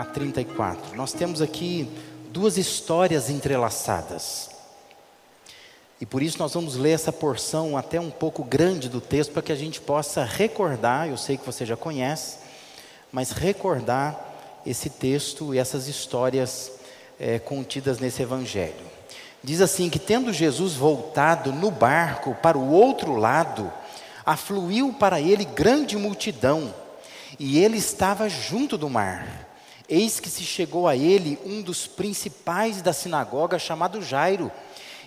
5, 21 a 34. Nós temos aqui duas histórias entrelaçadas. E por isso nós vamos ler essa porção até um pouco grande do texto para que a gente possa recordar, eu sei que você já conhece, mas recordar esse texto e essas histórias é, contidas nesse evangelho. Diz assim que tendo Jesus voltado no barco para o outro lado, afluiu para ele grande multidão, e ele estava junto do mar. Eis que se chegou a ele um dos principais da sinagoga, chamado Jairo,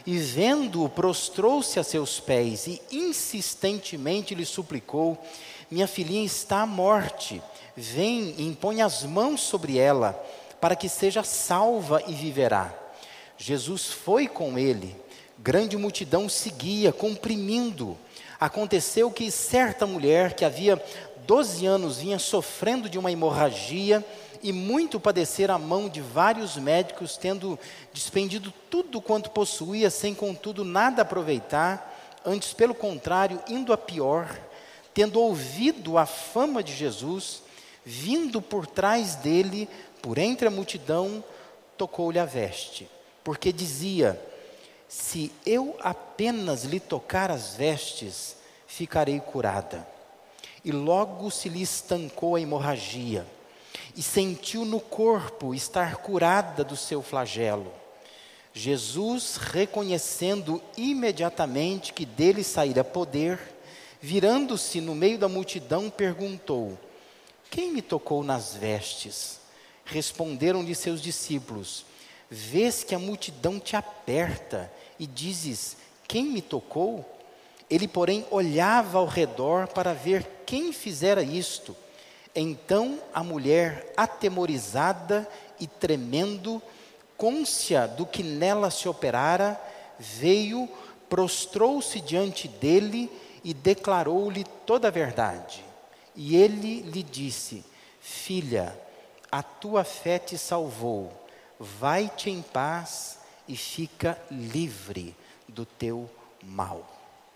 e vendo-o, prostrou-se a seus pés e insistentemente lhe suplicou: Minha filhinha está à morte, vem e impõe as mãos sobre ela, para que seja salva e viverá. Jesus foi com ele, grande multidão seguia, comprimindo. Aconteceu que certa mulher que havia 12 anos vinha sofrendo de uma hemorragia, e muito padecer a mão de vários médicos, tendo despendido tudo quanto possuía, sem contudo nada aproveitar, antes pelo contrário, indo a pior, tendo ouvido a fama de Jesus, vindo por trás dele, por entre a multidão, tocou-lhe a veste, porque dizia: Se eu apenas lhe tocar as vestes, ficarei curada. E logo se lhe estancou a hemorragia e sentiu no corpo estar curada do seu flagelo. Jesus, reconhecendo imediatamente que dele saíra poder, virando-se no meio da multidão, perguntou: Quem me tocou nas vestes? Responderam-lhe seus discípulos: Vês que a multidão te aperta e dizes: Quem me tocou? Ele, porém, olhava ao redor para ver quem fizera isto. Então a mulher, atemorizada e tremendo, côncia do que nela se operara, veio, prostrou-se diante dele e declarou-lhe toda a verdade. E ele lhe disse: Filha, a tua fé te salvou, vai-te em paz e fica livre do teu mal.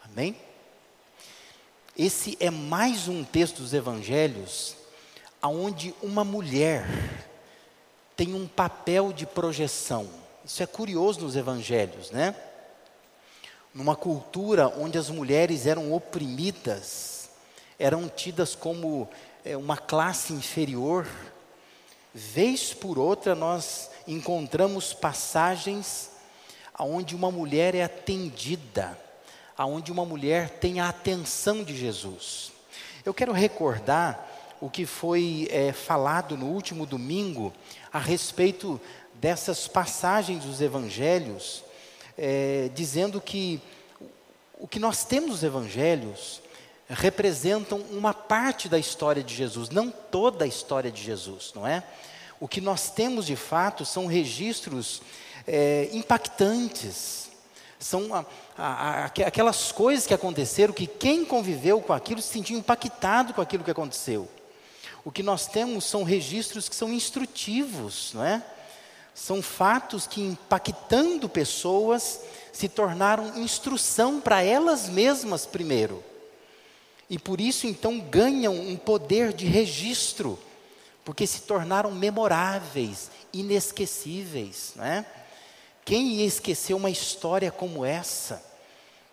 Amém? Esse é mais um texto dos evangelhos aonde uma mulher tem um papel de projeção. Isso é curioso nos evangelhos, né? Numa cultura onde as mulheres eram oprimidas, eram tidas como é, uma classe inferior, vez por outra nós encontramos passagens aonde uma mulher é atendida, aonde uma mulher tem a atenção de Jesus. Eu quero recordar o que foi é, falado no último domingo a respeito dessas passagens dos evangelhos, é, dizendo que o que nós temos nos evangelhos representam uma parte da história de Jesus, não toda a história de Jesus, não é? O que nós temos de fato são registros é, impactantes, são a, a, a, aquelas coisas que aconteceram que quem conviveu com aquilo se sentiu impactado com aquilo que aconteceu. O que nós temos são registros que são instrutivos, não é? São fatos que, impactando pessoas, se tornaram instrução para elas mesmas primeiro. E por isso, então, ganham um poder de registro, porque se tornaram memoráveis, inesquecíveis. Não é? Quem ia esquecer uma história como essa,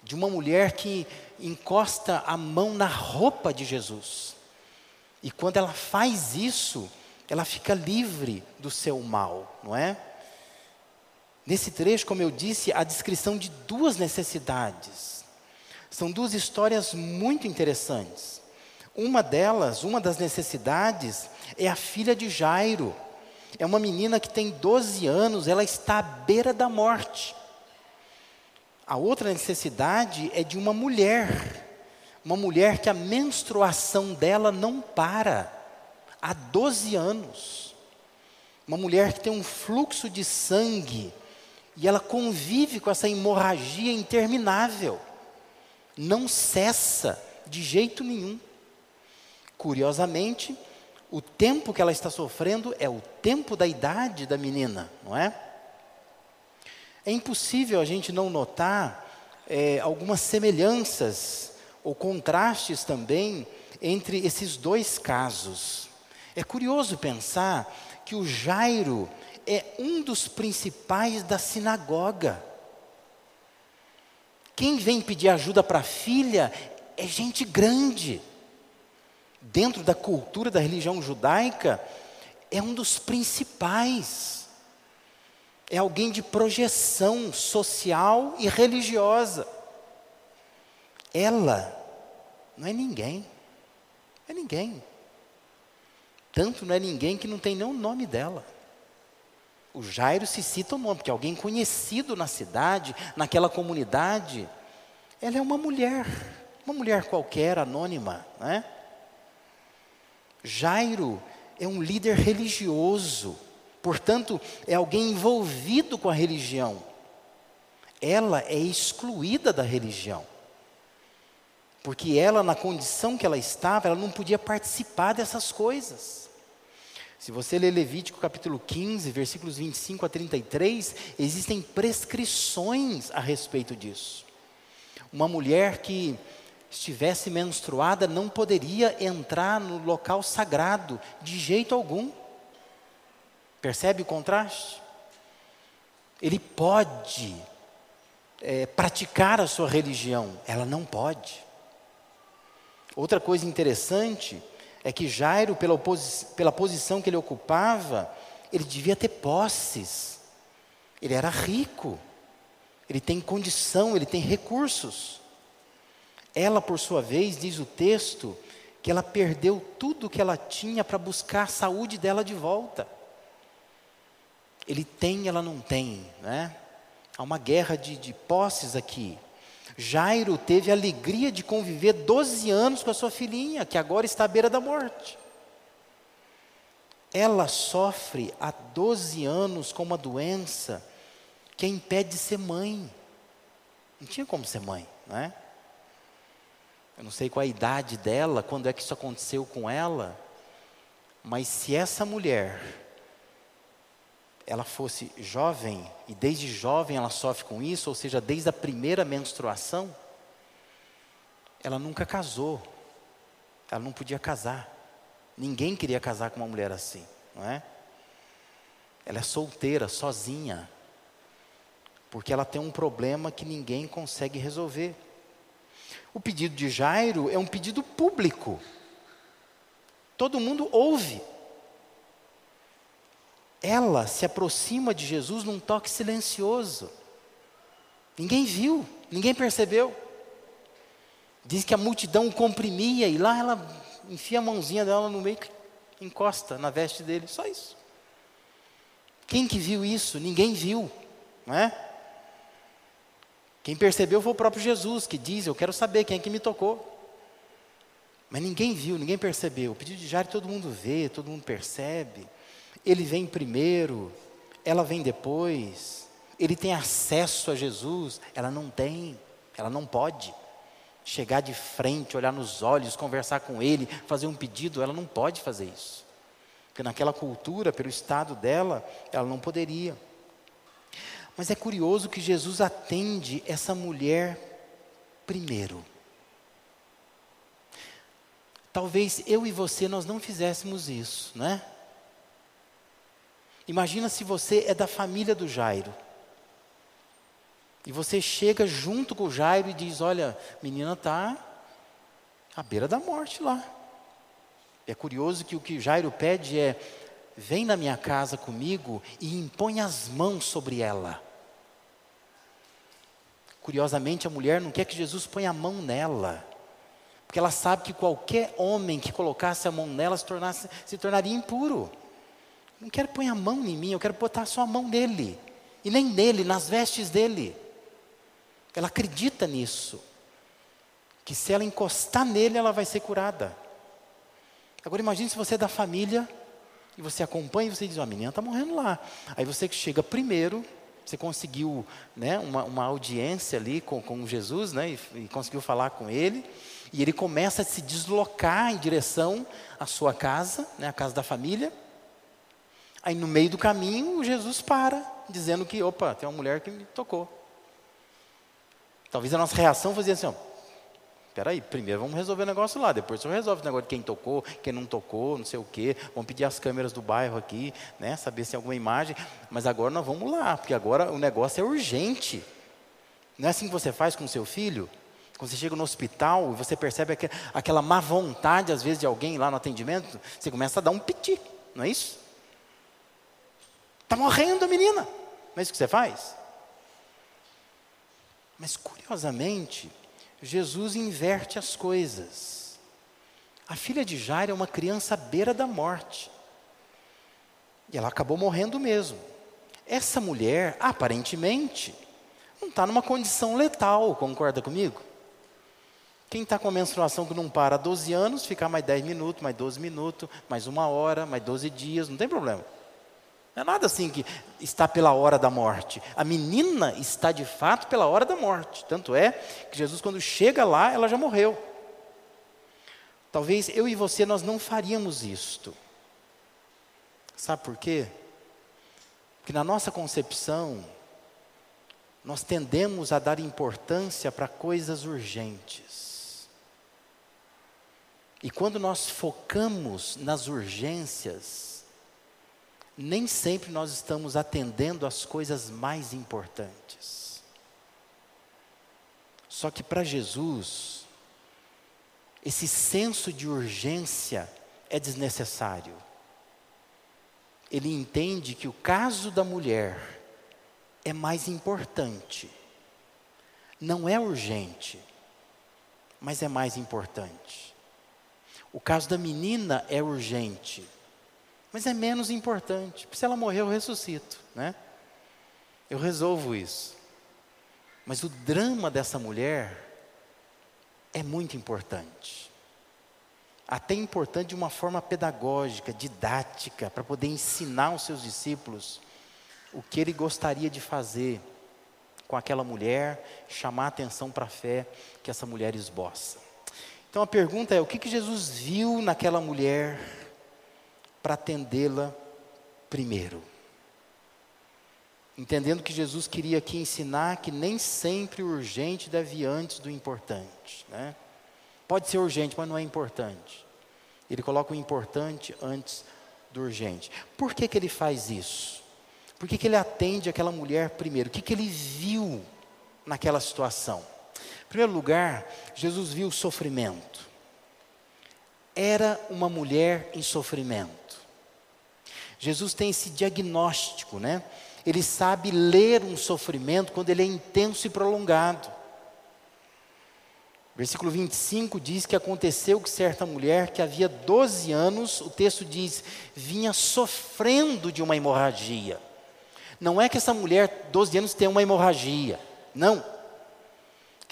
de uma mulher que encosta a mão na roupa de Jesus? E quando ela faz isso, ela fica livre do seu mal, não é? Nesse trecho, como eu disse, a descrição de duas necessidades. São duas histórias muito interessantes. Uma delas, uma das necessidades, é a filha de Jairo. É uma menina que tem 12 anos, ela está à beira da morte. A outra necessidade é de uma mulher uma mulher que a menstruação dela não para há 12 anos. Uma mulher que tem um fluxo de sangue e ela convive com essa hemorragia interminável. Não cessa de jeito nenhum. Curiosamente, o tempo que ela está sofrendo é o tempo da idade da menina, não é? É impossível a gente não notar é, algumas semelhanças ou contrastes também entre esses dois casos. É curioso pensar que o Jairo é um dos principais da sinagoga. Quem vem pedir ajuda para a filha é gente grande. Dentro da cultura da religião judaica, é um dos principais. É alguém de projeção social e religiosa. Ela não é ninguém. Não é ninguém. Tanto não é ninguém que não tem nem o nome dela. O Jairo se cita o nome, porque alguém conhecido na cidade, naquela comunidade. Ela é uma mulher, uma mulher qualquer, anônima, né? Jairo é um líder religioso, portanto, é alguém envolvido com a religião. Ela é excluída da religião. Porque ela, na condição que ela estava, ela não podia participar dessas coisas. Se você ler Levítico capítulo 15, versículos 25 a 33, existem prescrições a respeito disso. Uma mulher que estivesse menstruada não poderia entrar no local sagrado de jeito algum. Percebe o contraste? Ele pode é, praticar a sua religião, ela não pode. Outra coisa interessante é que Jairo, pela, pela posição que ele ocupava, ele devia ter posses. Ele era rico. Ele tem condição, ele tem recursos. Ela, por sua vez, diz o texto, que ela perdeu tudo que ela tinha para buscar a saúde dela de volta. Ele tem, ela não tem, né? Há uma guerra de, de posses aqui. Jairo teve a alegria de conviver 12 anos com a sua filhinha, que agora está à beira da morte. Ela sofre há 12 anos com uma doença que a impede de ser mãe. Não tinha como ser mãe, não é? Eu não sei qual a idade dela, quando é que isso aconteceu com ela, mas se essa mulher ela fosse jovem, e desde jovem ela sofre com isso, ou seja, desde a primeira menstruação, ela nunca casou, ela não podia casar. Ninguém queria casar com uma mulher assim, não é? Ela é solteira, sozinha, porque ela tem um problema que ninguém consegue resolver. O pedido de Jairo é um pedido público, todo mundo ouve ela se aproxima de Jesus num toque silencioso. Ninguém viu, ninguém percebeu. Diz que a multidão comprimia e lá ela enfia a mãozinha dela no meio, encosta na veste dele, só isso. Quem que viu isso? Ninguém viu, não é? Quem percebeu foi o próprio Jesus, que diz: Eu quero saber quem é que me tocou. Mas ninguém viu, ninguém percebeu. O pedido de Jairo todo mundo vê, todo mundo percebe. Ele vem primeiro, ela vem depois. Ele tem acesso a Jesus, ela não tem, ela não pode. Chegar de frente, olhar nos olhos, conversar com ele, fazer um pedido, ela não pode fazer isso. Porque naquela cultura, pelo estado dela, ela não poderia. Mas é curioso que Jesus atende essa mulher primeiro. Talvez eu e você nós não fizéssemos isso, né? Imagina se você é da família do Jairo. E você chega junto com o Jairo e diz: Olha, menina está à beira da morte lá. É curioso que o que Jairo pede é: Vem na minha casa comigo e impõe as mãos sobre ela. Curiosamente, a mulher não quer que Jesus ponha a mão nela, porque ela sabe que qualquer homem que colocasse a mão nela se, tornasse, se tornaria impuro. Não quero pôr a mão em mim, eu quero botar só a mão nele. E nem nele, nas vestes dele. Ela acredita nisso. Que se ela encostar nele, ela vai ser curada. Agora imagine se você é da família e você acompanha e você diz, oh, a menina está morrendo lá. Aí você que chega primeiro, você conseguiu né, uma, uma audiência ali com, com Jesus, né, e, e conseguiu falar com ele, e ele começa a se deslocar em direção à sua casa, né, a casa da família, Aí no meio do caminho, Jesus para, dizendo que, opa, tem uma mulher que me tocou. Talvez a nossa reação fosse assim, ó, Peraí, primeiro vamos resolver o negócio lá, depois você resolve o negócio de quem tocou, quem não tocou, não sei o quê. Vamos pedir as câmeras do bairro aqui, né? Saber se tem alguma imagem. Mas agora nós vamos lá, porque agora o negócio é urgente. Não é assim que você faz com o seu filho? Quando você chega no hospital e você percebe aquela má vontade, às vezes, de alguém lá no atendimento, você começa a dar um piti, não é isso? Está morrendo a menina. Não é isso que você faz? Mas, curiosamente, Jesus inverte as coisas. A filha de Jairo é uma criança à beira da morte. E ela acabou morrendo mesmo. Essa mulher, aparentemente, não está numa condição letal, concorda comigo? Quem está com a menstruação que não para há 12 anos, ficar mais 10 minutos, mais 12 minutos, mais uma hora, mais 12 dias, não tem problema. Não é nada assim que está pela hora da morte. A menina está de fato pela hora da morte. Tanto é que Jesus, quando chega lá, ela já morreu. Talvez eu e você nós não faríamos isto. Sabe por quê? Porque na nossa concepção, nós tendemos a dar importância para coisas urgentes. E quando nós focamos nas urgências, nem sempre nós estamos atendendo às coisas mais importantes. Só que para Jesus, esse senso de urgência é desnecessário. Ele entende que o caso da mulher é mais importante. Não é urgente, mas é mais importante. O caso da menina é urgente, mas é menos importante. Se ela morrer, eu ressuscito, né? Eu resolvo isso. Mas o drama dessa mulher é muito importante. Até importante de uma forma pedagógica, didática, para poder ensinar os seus discípulos o que ele gostaria de fazer com aquela mulher, chamar a atenção para a fé que essa mulher esboça. Então a pergunta é: o que, que Jesus viu naquela mulher para atendê-la primeiro. Entendendo que Jesus queria aqui ensinar que nem sempre o urgente deve ir antes do importante. Né? Pode ser urgente, mas não é importante. Ele coloca o importante antes do urgente. Por que, que ele faz isso? Por que, que ele atende aquela mulher primeiro? O que, que ele viu naquela situação? Em primeiro lugar, Jesus viu o sofrimento. Era uma mulher em sofrimento. Jesus tem esse diagnóstico, né? Ele sabe ler um sofrimento quando ele é intenso e prolongado. Versículo 25 diz que aconteceu que certa mulher que havia 12 anos, o texto diz, vinha sofrendo de uma hemorragia. Não é que essa mulher, 12 anos, tem uma hemorragia. Não.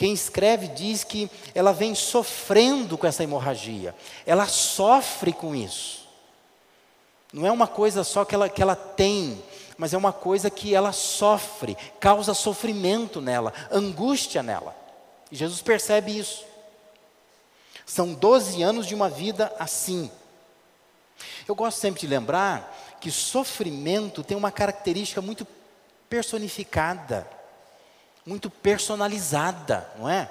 Quem escreve diz que ela vem sofrendo com essa hemorragia. Ela sofre com isso. Não é uma coisa só que ela, que ela tem, mas é uma coisa que ela sofre, causa sofrimento nela, angústia nela. E Jesus percebe isso. São 12 anos de uma vida assim. Eu gosto sempre de lembrar que sofrimento tem uma característica muito personificada, muito personalizada, não é?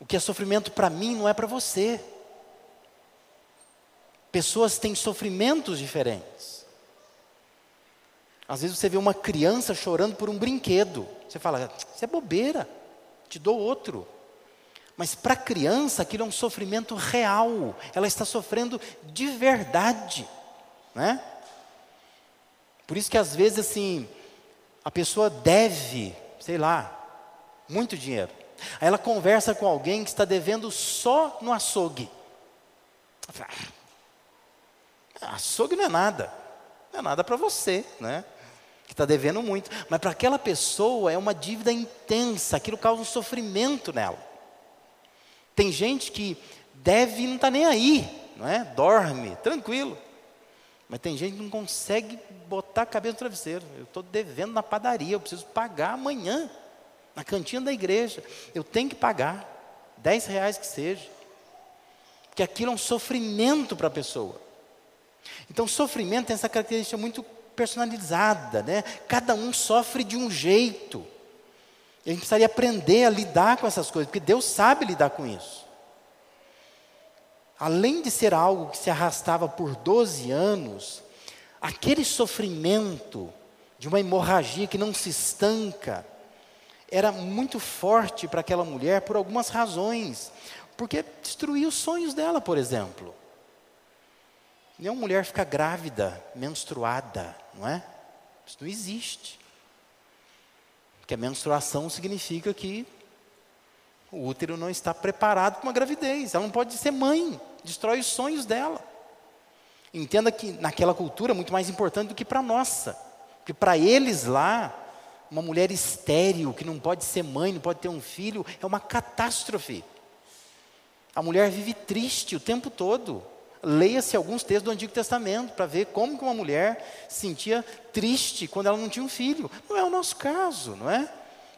O que é sofrimento para mim não é para você. Pessoas têm sofrimentos diferentes. Às vezes você vê uma criança chorando por um brinquedo. Você fala, isso é bobeira, te dou outro. Mas para a criança aquilo é um sofrimento real. Ela está sofrendo de verdade. Né? Por isso que às vezes assim, a pessoa deve, sei lá, muito dinheiro. Aí ela conversa com alguém que está devendo só no açougue. Ah, Açougue não é nada. Não é nada para você, né? Que está devendo muito. Mas para aquela pessoa é uma dívida intensa, aquilo causa um sofrimento nela. Tem gente que deve e não está nem aí, não é? Dorme, tranquilo. Mas tem gente que não consegue botar a cabeça no travesseiro. Eu estou devendo na padaria, eu preciso pagar amanhã, na cantina da igreja. Eu tenho que pagar, dez reais que seja. Porque aquilo é um sofrimento para a pessoa. Então, sofrimento tem essa característica muito personalizada, né? Cada um sofre de um jeito. E a gente precisaria aprender a lidar com essas coisas, porque Deus sabe lidar com isso. Além de ser algo que se arrastava por 12 anos, aquele sofrimento de uma hemorragia que não se estanca era muito forte para aquela mulher por algumas razões. Porque destruía os sonhos dela, por exemplo. Nenhuma mulher fica grávida, menstruada, não é? Isso não existe. Porque a menstruação significa que o útero não está preparado para uma gravidez. Ela não pode ser mãe, destrói os sonhos dela. Entenda que naquela cultura é muito mais importante do que para a nossa. Porque para eles lá, uma mulher estéril, que não pode ser mãe, não pode ter um filho, é uma catástrofe. A mulher vive triste o tempo todo. Leia-se alguns textos do Antigo Testamento para ver como que uma mulher se sentia triste quando ela não tinha um filho. Não é o nosso caso, não é?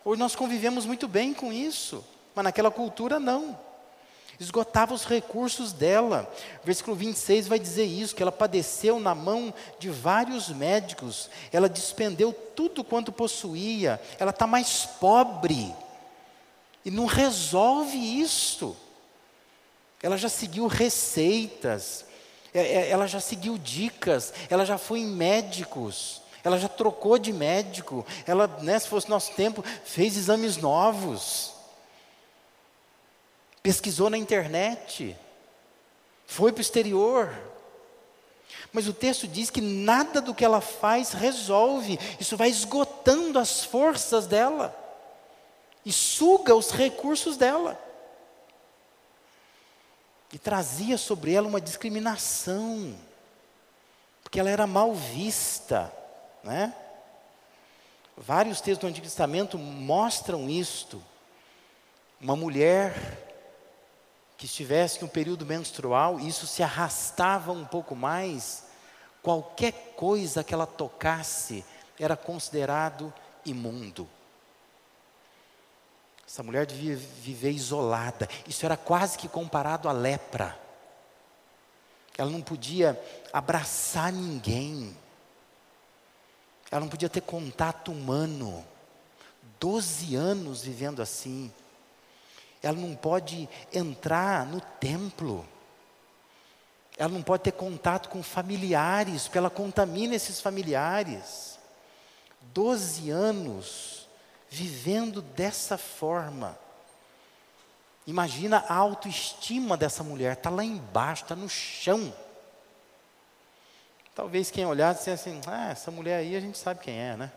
Hoje nós convivemos muito bem com isso, mas naquela cultura não. Esgotava os recursos dela. Versículo 26 vai dizer isso: que ela padeceu na mão de vários médicos, ela despendeu tudo quanto possuía, ela está mais pobre. E não resolve isso. Ela já seguiu receitas, é, é, ela já seguiu dicas, ela já foi em médicos, ela já trocou de médico, ela, né, se fosse nosso tempo, fez exames novos, pesquisou na internet, foi para o exterior. Mas o texto diz que nada do que ela faz resolve, isso vai esgotando as forças dela e suga os recursos dela e trazia sobre ela uma discriminação, porque ela era mal vista, né? Vários textos do Antigo Testamento mostram isto. Uma mulher que estivesse no período menstrual, isso se arrastava um pouco mais, qualquer coisa que ela tocasse era considerado imundo. Essa mulher devia viver isolada. Isso era quase que comparado à lepra. Ela não podia abraçar ninguém. Ela não podia ter contato humano. Doze anos vivendo assim. Ela não pode entrar no templo. Ela não pode ter contato com familiares, porque ela contamina esses familiares. Doze anos vivendo dessa forma. Imagina a autoestima dessa mulher, está lá embaixo, está no chão. Talvez quem olhasse dissesse assim, ah, essa mulher aí a gente sabe quem é, né?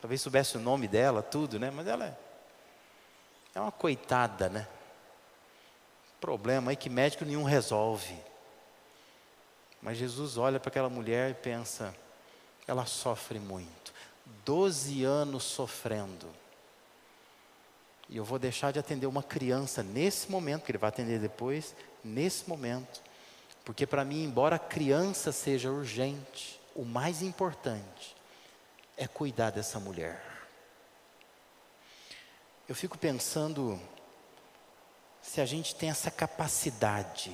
Talvez soubesse o nome dela, tudo, né? Mas ela é, é uma coitada, né? Problema aí que médico nenhum resolve. Mas Jesus olha para aquela mulher e pensa, ela sofre muito. Doze anos sofrendo e eu vou deixar de atender uma criança nesse momento, que ele vai atender depois, nesse momento. Porque para mim, embora a criança seja urgente, o mais importante é cuidar dessa mulher. Eu fico pensando se a gente tem essa capacidade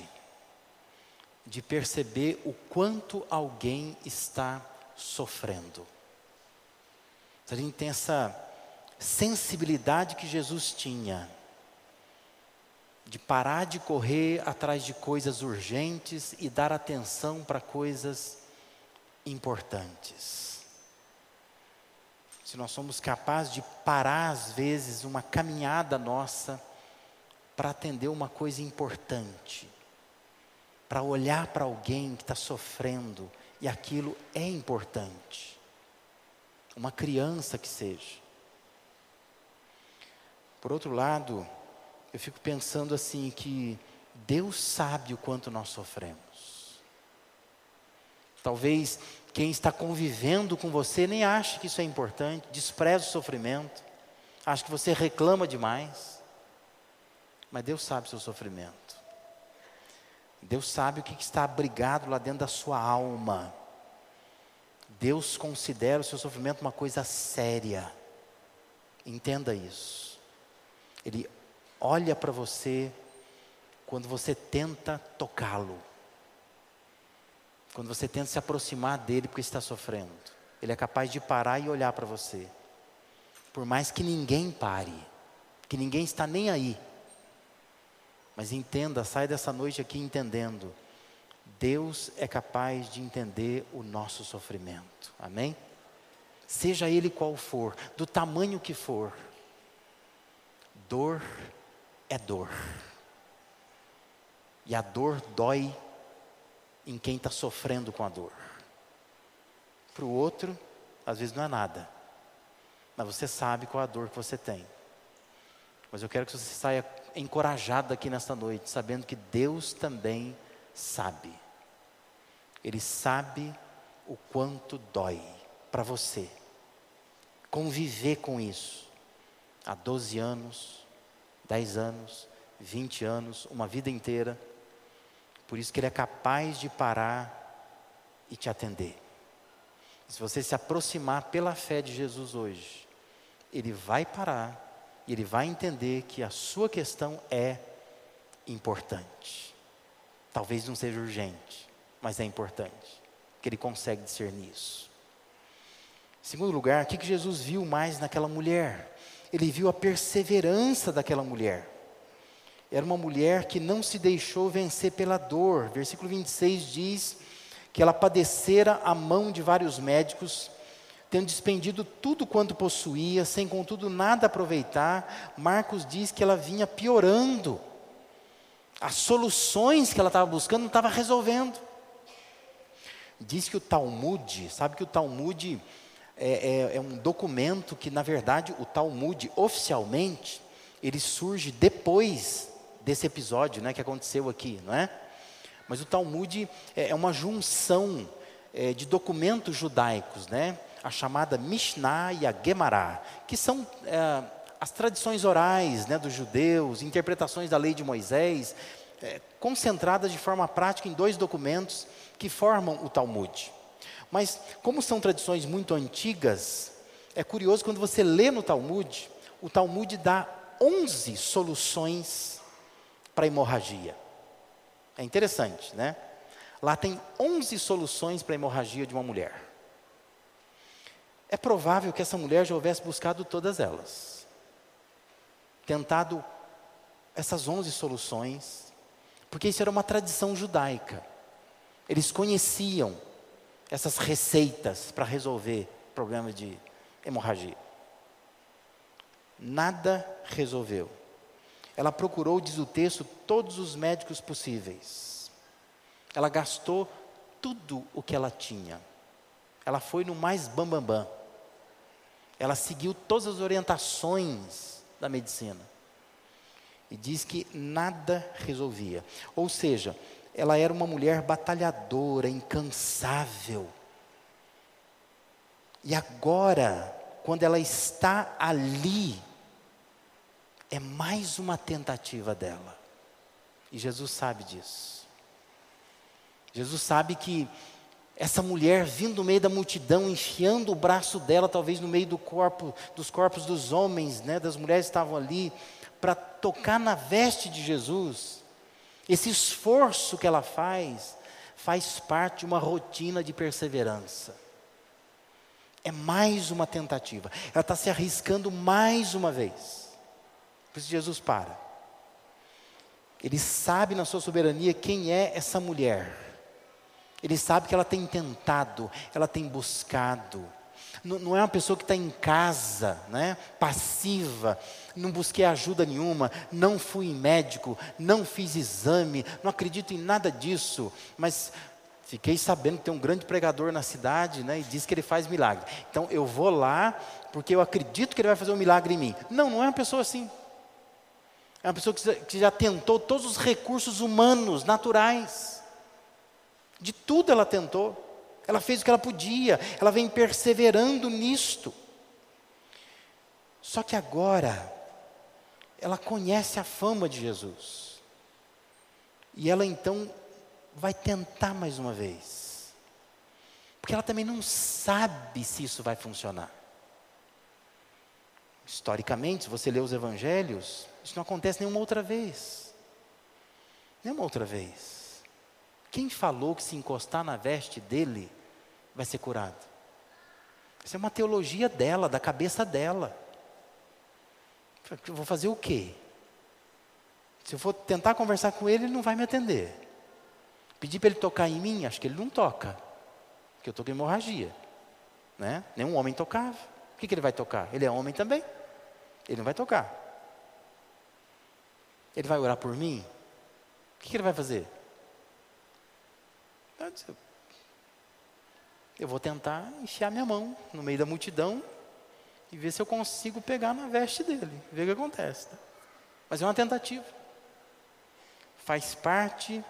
de perceber o quanto alguém está sofrendo. Se a gente tem essa sensibilidade que Jesus tinha de parar de correr atrás de coisas urgentes e dar atenção para coisas importantes. Se nós somos capazes de parar, às vezes, uma caminhada nossa para atender uma coisa importante, para olhar para alguém que está sofrendo e aquilo é importante, uma criança que seja. Por outro lado, eu fico pensando assim que Deus sabe o quanto nós sofremos. Talvez quem está convivendo com você nem ache que isso é importante, despreza o sofrimento, acha que você reclama demais. Mas Deus sabe o seu sofrimento. Deus sabe o que está abrigado lá dentro da sua alma. Deus considera o seu sofrimento uma coisa séria. Entenda isso. Ele olha para você quando você tenta tocá-lo. Quando você tenta se aproximar dele porque está sofrendo. Ele é capaz de parar e olhar para você. Por mais que ninguém pare, que ninguém está nem aí. Mas entenda, sai dessa noite aqui entendendo. Deus é capaz de entender o nosso sofrimento. Amém? Seja ele qual for, do tamanho que for. Dor é dor. E a dor dói em quem está sofrendo com a dor. Para o outro, às vezes não é nada. Mas você sabe qual a dor que você tem. Mas eu quero que você saia encorajado aqui nesta noite, sabendo que Deus também sabe. Ele sabe o quanto dói para você conviver com isso há 12 anos, 10 anos, 20 anos, uma vida inteira. Por isso que Ele é capaz de parar e te atender. Se você se aproximar pela fé de Jesus hoje, Ele vai parar e Ele vai entender que a sua questão é importante. Talvez não seja urgente, mas é importante, que Ele consegue discernir isso. Em segundo lugar, o que Jesus viu mais naquela mulher? Ele viu a perseverança daquela mulher. Era uma mulher que não se deixou vencer pela dor. Versículo 26 diz que ela padecera a mão de vários médicos, tendo despendido tudo quanto possuía, sem contudo nada aproveitar. Marcos diz que ela vinha piorando. As soluções que ela estava buscando não estava resolvendo. Diz que o Talmud, sabe que o Talmud é, é, é um documento que, na verdade, o Talmud, oficialmente, ele surge depois desse episódio né, que aconteceu aqui, não é? Mas o Talmud é, é uma junção é, de documentos judaicos, né? A chamada Mishnah e a Gemara, que são é, as tradições orais né, dos judeus, interpretações da lei de Moisés, é, concentradas de forma prática em dois documentos que formam o Talmud. Mas, como são tradições muito antigas, é curioso quando você lê no Talmud, o Talmud dá 11 soluções para hemorragia. É interessante, né? Lá tem 11 soluções para a hemorragia de uma mulher. É provável que essa mulher já houvesse buscado todas elas. Tentado essas 11 soluções, porque isso era uma tradição judaica. Eles conheciam essas receitas para resolver problemas de hemorragia. Nada resolveu. Ela procurou, diz o texto, todos os médicos possíveis. Ela gastou tudo o que ela tinha. Ela foi no mais bambambam. Bam, bam. Ela seguiu todas as orientações da medicina. E diz que nada resolvia. Ou seja, ela era uma mulher batalhadora, incansável. E agora, quando ela está ali, é mais uma tentativa dela. E Jesus sabe disso. Jesus sabe que essa mulher vindo no meio da multidão, enfiando o braço dela, talvez no meio do corpo, dos corpos dos homens, né, das mulheres que estavam ali, para tocar na veste de Jesus, esse esforço que ela faz, faz parte de uma rotina de perseverança. É mais uma tentativa. Ela está se arriscando mais uma vez. Por isso Jesus para. Ele sabe na sua soberania quem é essa mulher. Ele sabe que ela tem tentado, ela tem buscado. Não, não é uma pessoa que está em casa, né, passiva, não busquei ajuda nenhuma, não fui médico, não fiz exame, não acredito em nada disso, mas fiquei sabendo que tem um grande pregador na cidade, né, e diz que ele faz milagre. Então eu vou lá porque eu acredito que ele vai fazer um milagre em mim. Não, não é uma pessoa assim. É uma pessoa que já, tentou todos os recursos humanos, naturais. De tudo ela tentou. Ela fez o que ela podia. Ela vem perseverando nisto. Só que agora ela conhece a fama de Jesus. E ela então vai tentar mais uma vez. Porque ela também não sabe se isso vai funcionar. Historicamente, se você lê os evangelhos, isso não acontece nenhuma outra vez. Nenhuma outra vez. Quem falou que se encostar na veste dele vai ser curado? Isso é uma teologia dela, da cabeça dela. Eu vou fazer o quê? Se eu for tentar conversar com ele, ele não vai me atender. Pedir para ele tocar em mim, acho que ele não toca. Porque eu estou com hemorragia. Né? Nenhum homem tocava. O que, que ele vai tocar? Ele é homem também. Ele não vai tocar. Ele vai orar por mim? O que, que ele vai fazer? Eu vou tentar enfiar minha mão no meio da multidão e ver se eu consigo pegar na veste dele, ver o que acontece. Tá? Mas é uma tentativa. Faz parte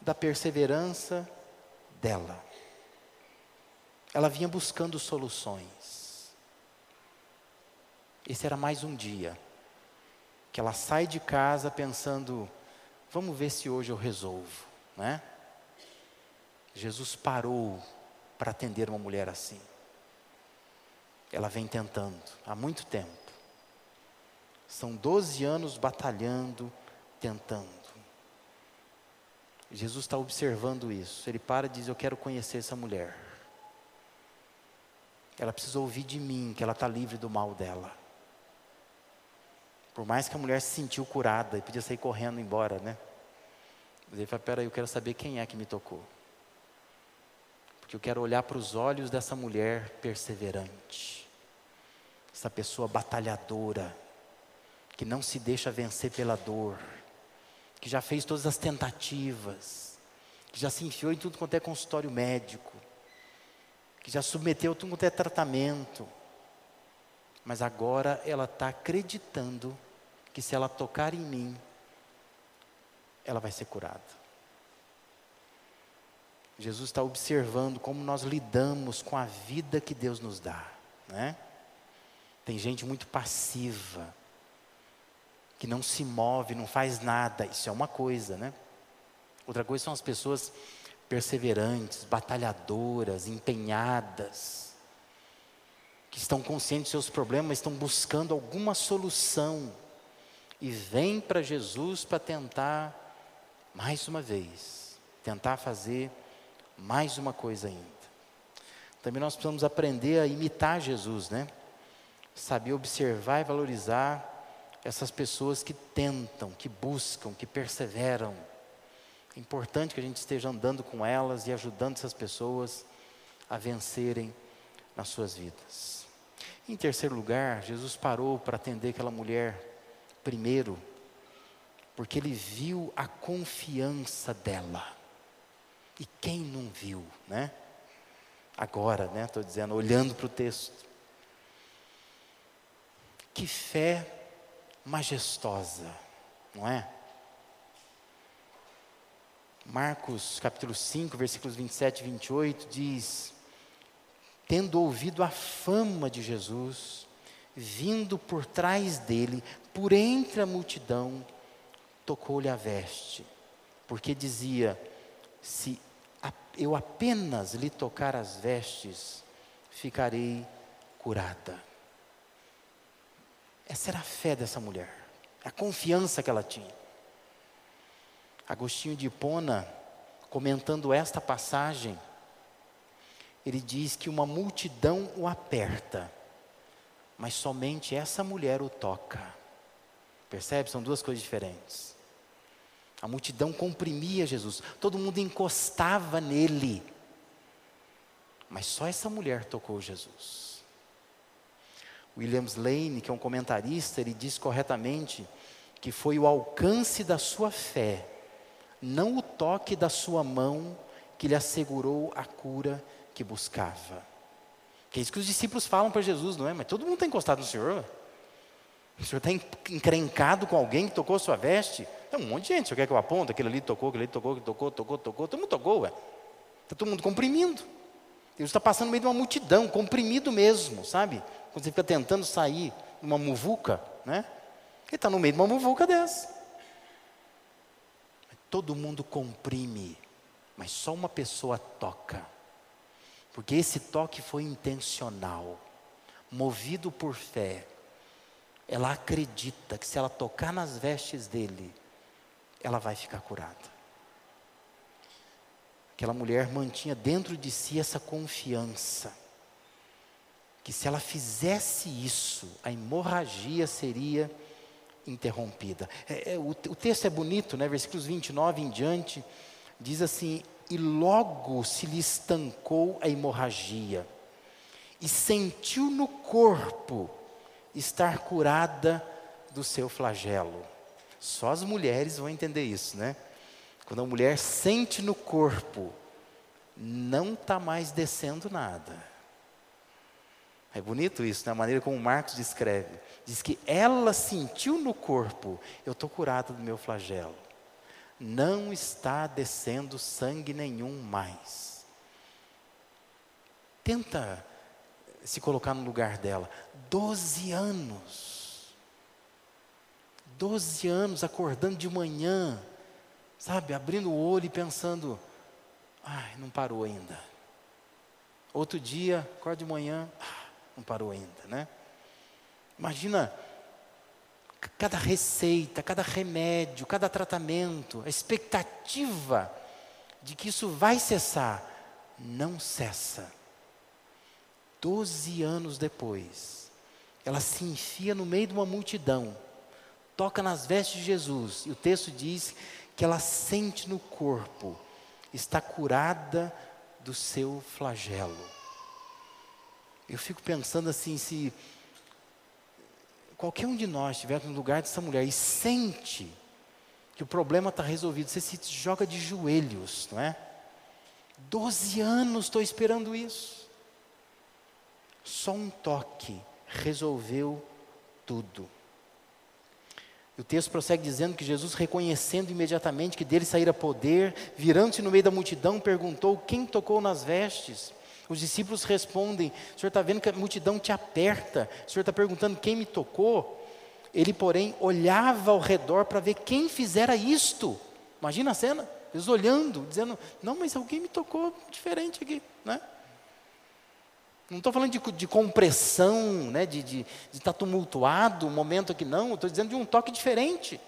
da perseverança dela. Ela vinha buscando soluções. Esse era mais um dia que ela sai de casa pensando: vamos ver se hoje eu resolvo, né? Jesus parou para atender uma mulher assim. Ela vem tentando há muito tempo. São 12 anos batalhando, tentando. Jesus está observando isso. Ele para e diz: Eu quero conhecer essa mulher. Ela precisa ouvir de mim que ela está livre do mal dela. Por mais que a mulher se sentiu curada e podia sair correndo embora, né? Mas ele fala: Peraí, eu quero saber quem é que me tocou. Porque eu quero olhar para os olhos dessa mulher perseverante essa pessoa batalhadora, que não se deixa vencer pela dor, que já fez todas as tentativas, que já se enfiou em tudo quanto é consultório médico, que já submeteu tudo quanto é tratamento, mas agora ela está acreditando que se ela tocar em mim, ela vai ser curada. Jesus está observando como nós lidamos com a vida que Deus nos dá, né? Tem gente muito passiva, que não se move, não faz nada. Isso é uma coisa, né? Outra coisa são as pessoas perseverantes, batalhadoras, empenhadas, que estão conscientes dos seus problemas, estão buscando alguma solução e vêm para Jesus para tentar mais uma vez, tentar fazer mais uma coisa ainda. Também nós precisamos aprender a imitar Jesus, né? saber observar e valorizar essas pessoas que tentam, que buscam, que perseveram. É importante que a gente esteja andando com elas e ajudando essas pessoas a vencerem nas suas vidas. Em terceiro lugar, Jesus parou para atender aquela mulher primeiro, porque ele viu a confiança dela. E quem não viu, né? Agora, né? Estou dizendo, olhando para o texto. Que fé majestosa, não é? Marcos capítulo 5, versículos 27 e 28 diz: Tendo ouvido a fama de Jesus, vindo por trás dele, por entre a multidão, tocou-lhe a veste, porque dizia: Se eu apenas lhe tocar as vestes, ficarei curada. Essa era a fé dessa mulher, a confiança que ela tinha. Agostinho de Hipona, comentando esta passagem, ele diz que uma multidão o aperta, mas somente essa mulher o toca. Percebe? São duas coisas diferentes. A multidão comprimia Jesus, todo mundo encostava nele, mas só essa mulher tocou Jesus. Williams Lane, que é um comentarista, ele diz corretamente que foi o alcance da sua fé, não o toque da sua mão, que lhe assegurou a cura que buscava. Que é isso que os discípulos falam para Jesus, não é? Mas todo mundo está encostado no Senhor. O Senhor está encrencado com alguém que tocou sua veste? Tem um monte de gente. O quer que eu aponte? Aquele ali tocou, aquele ali tocou, que tocou, tocou, tocou. Todo mundo tocou, ué. Está todo mundo comprimindo. Deus está passando no meio de uma multidão, comprimido mesmo, sabe? quando você fica tentando sair numa muvuca, né? Ele está no meio de uma muvuca dessa. Todo mundo comprime, mas só uma pessoa toca. Porque esse toque foi intencional, movido por fé. Ela acredita que se ela tocar nas vestes dele, ela vai ficar curada. Aquela mulher mantinha dentro de si essa confiança que se ela fizesse isso, a hemorragia seria interrompida. É, é, o, o texto é bonito, né? versículos 29 em diante, diz assim: E logo se lhe estancou a hemorragia, e sentiu no corpo estar curada do seu flagelo. Só as mulheres vão entender isso, né? Quando a mulher sente no corpo, não está mais descendo nada. É bonito isso, na né? maneira como Marcos descreve. Diz que ela sentiu no corpo: eu estou curada do meu flagelo. Não está descendo sangue nenhum mais. Tenta se colocar no lugar dela. Doze anos. Doze anos acordando de manhã, sabe, abrindo o olho e pensando: ai, não parou ainda. Outro dia, acorda de manhã, ah, não parou ainda, né? Imagina cada receita, cada remédio, cada tratamento, a expectativa de que isso vai cessar, não cessa. Doze anos depois, ela se enfia no meio de uma multidão, toca nas vestes de Jesus, e o texto diz que ela sente no corpo, está curada do seu flagelo. Eu fico pensando assim, se qualquer um de nós estiver no lugar dessa mulher e sente que o problema está resolvido, você se joga de joelhos, não é? Doze anos estou esperando isso. Só um toque resolveu tudo. O texto prossegue dizendo que Jesus, reconhecendo imediatamente que dele saíra poder, virando-se no meio da multidão, perguntou: Quem tocou nas vestes? Os discípulos respondem: O senhor está vendo que a multidão te aperta, o senhor está perguntando quem me tocou. Ele, porém, olhava ao redor para ver quem fizera isto. Imagina a cena, eles olhando, dizendo: Não, mas alguém me tocou diferente aqui, né? Não estou falando de, de, compressão, né, de estar de, de tá tumultuado, um momento aqui, não, estou dizendo de um toque diferente.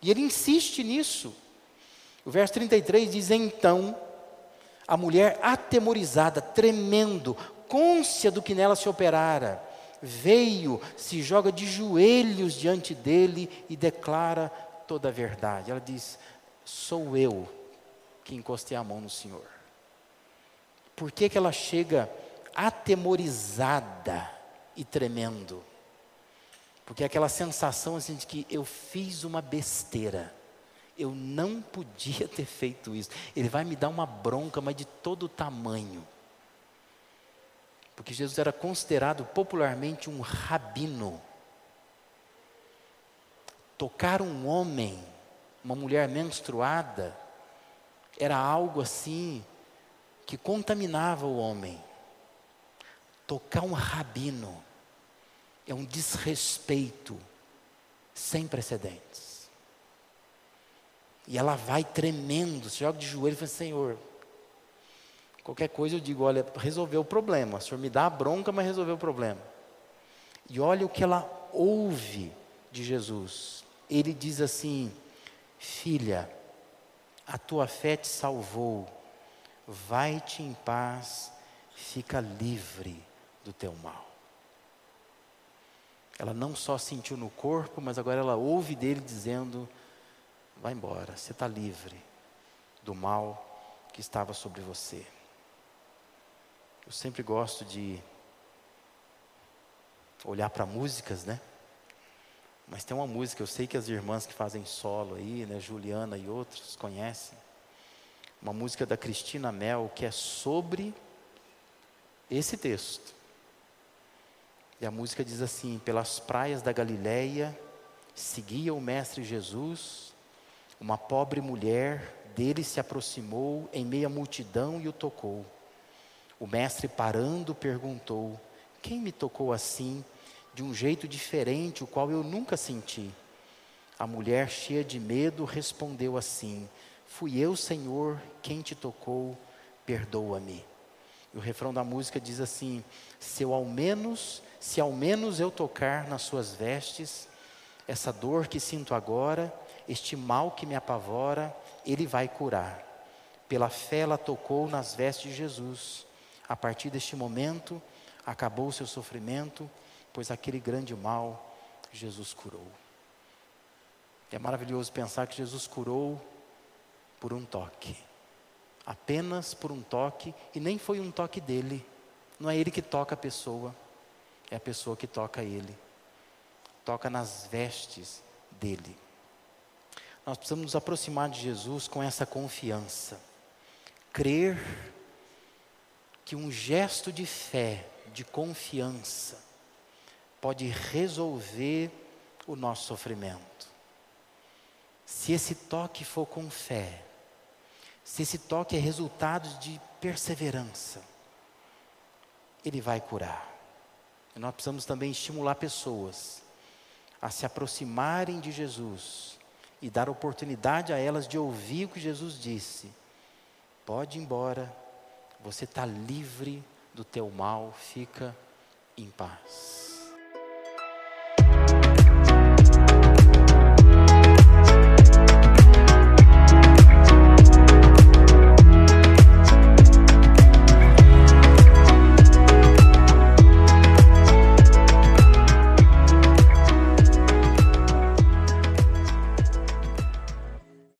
E ele insiste nisso. O verso 33 diz: Então a mulher atemorizada, tremendo, côncia do que nela se operara, veio, se joga de joelhos diante dele e declara toda a verdade. Ela diz: Sou eu que encostei a mão no Senhor. Por que, que ela chega atemorizada e tremendo? Porque é aquela sensação assim de que eu fiz uma besteira eu não podia ter feito isso. Ele vai me dar uma bronca, mas de todo tamanho. Porque Jesus era considerado popularmente um rabino. Tocar um homem, uma mulher menstruada, era algo assim que contaminava o homem. Tocar um rabino é um desrespeito sem precedentes. E ela vai tremendo, se joga de joelho e fala: Senhor, qualquer coisa eu digo: olha, resolveu o problema. O Senhor me dá a bronca, mas resolveu o problema. E olha o que ela ouve de Jesus. Ele diz assim: Filha, a tua fé te salvou, vai-te em paz, fica livre do teu mal. Ela não só sentiu no corpo, mas agora ela ouve dele dizendo: Vai embora, você está livre do mal que estava sobre você. Eu sempre gosto de olhar para músicas, né? Mas tem uma música, eu sei que as irmãs que fazem solo aí, né, Juliana e outros conhecem. Uma música da Cristina Mel que é sobre esse texto. E a música diz assim: Pelas praias da Galileia seguia o mestre Jesus uma pobre mulher dele se aproximou em meia multidão e o tocou. O mestre, parando, perguntou: Quem me tocou assim, de um jeito diferente, o qual eu nunca senti? A mulher, cheia de medo, respondeu assim: Fui eu, Senhor, quem te tocou, perdoa-me. E o refrão da música diz assim: Se eu ao menos, se ao menos eu tocar nas suas vestes, essa dor que sinto agora este mal que me apavora, Ele vai curar. Pela fé ela tocou nas vestes de Jesus. A partir deste momento, acabou o seu sofrimento, pois aquele grande mal Jesus curou. É maravilhoso pensar que Jesus curou por um toque. Apenas por um toque, e nem foi um toque dele. Não é ele que toca a pessoa, é a pessoa que toca ele. Toca nas vestes dele. Nós precisamos nos aproximar de Jesus com essa confiança. Crer que um gesto de fé, de confiança, pode resolver o nosso sofrimento. Se esse toque for com fé, se esse toque é resultado de perseverança, ele vai curar. E nós precisamos também estimular pessoas a se aproximarem de Jesus e dar oportunidade a elas de ouvir o que Jesus disse. Pode ir embora, você está livre do teu mal, fica em paz.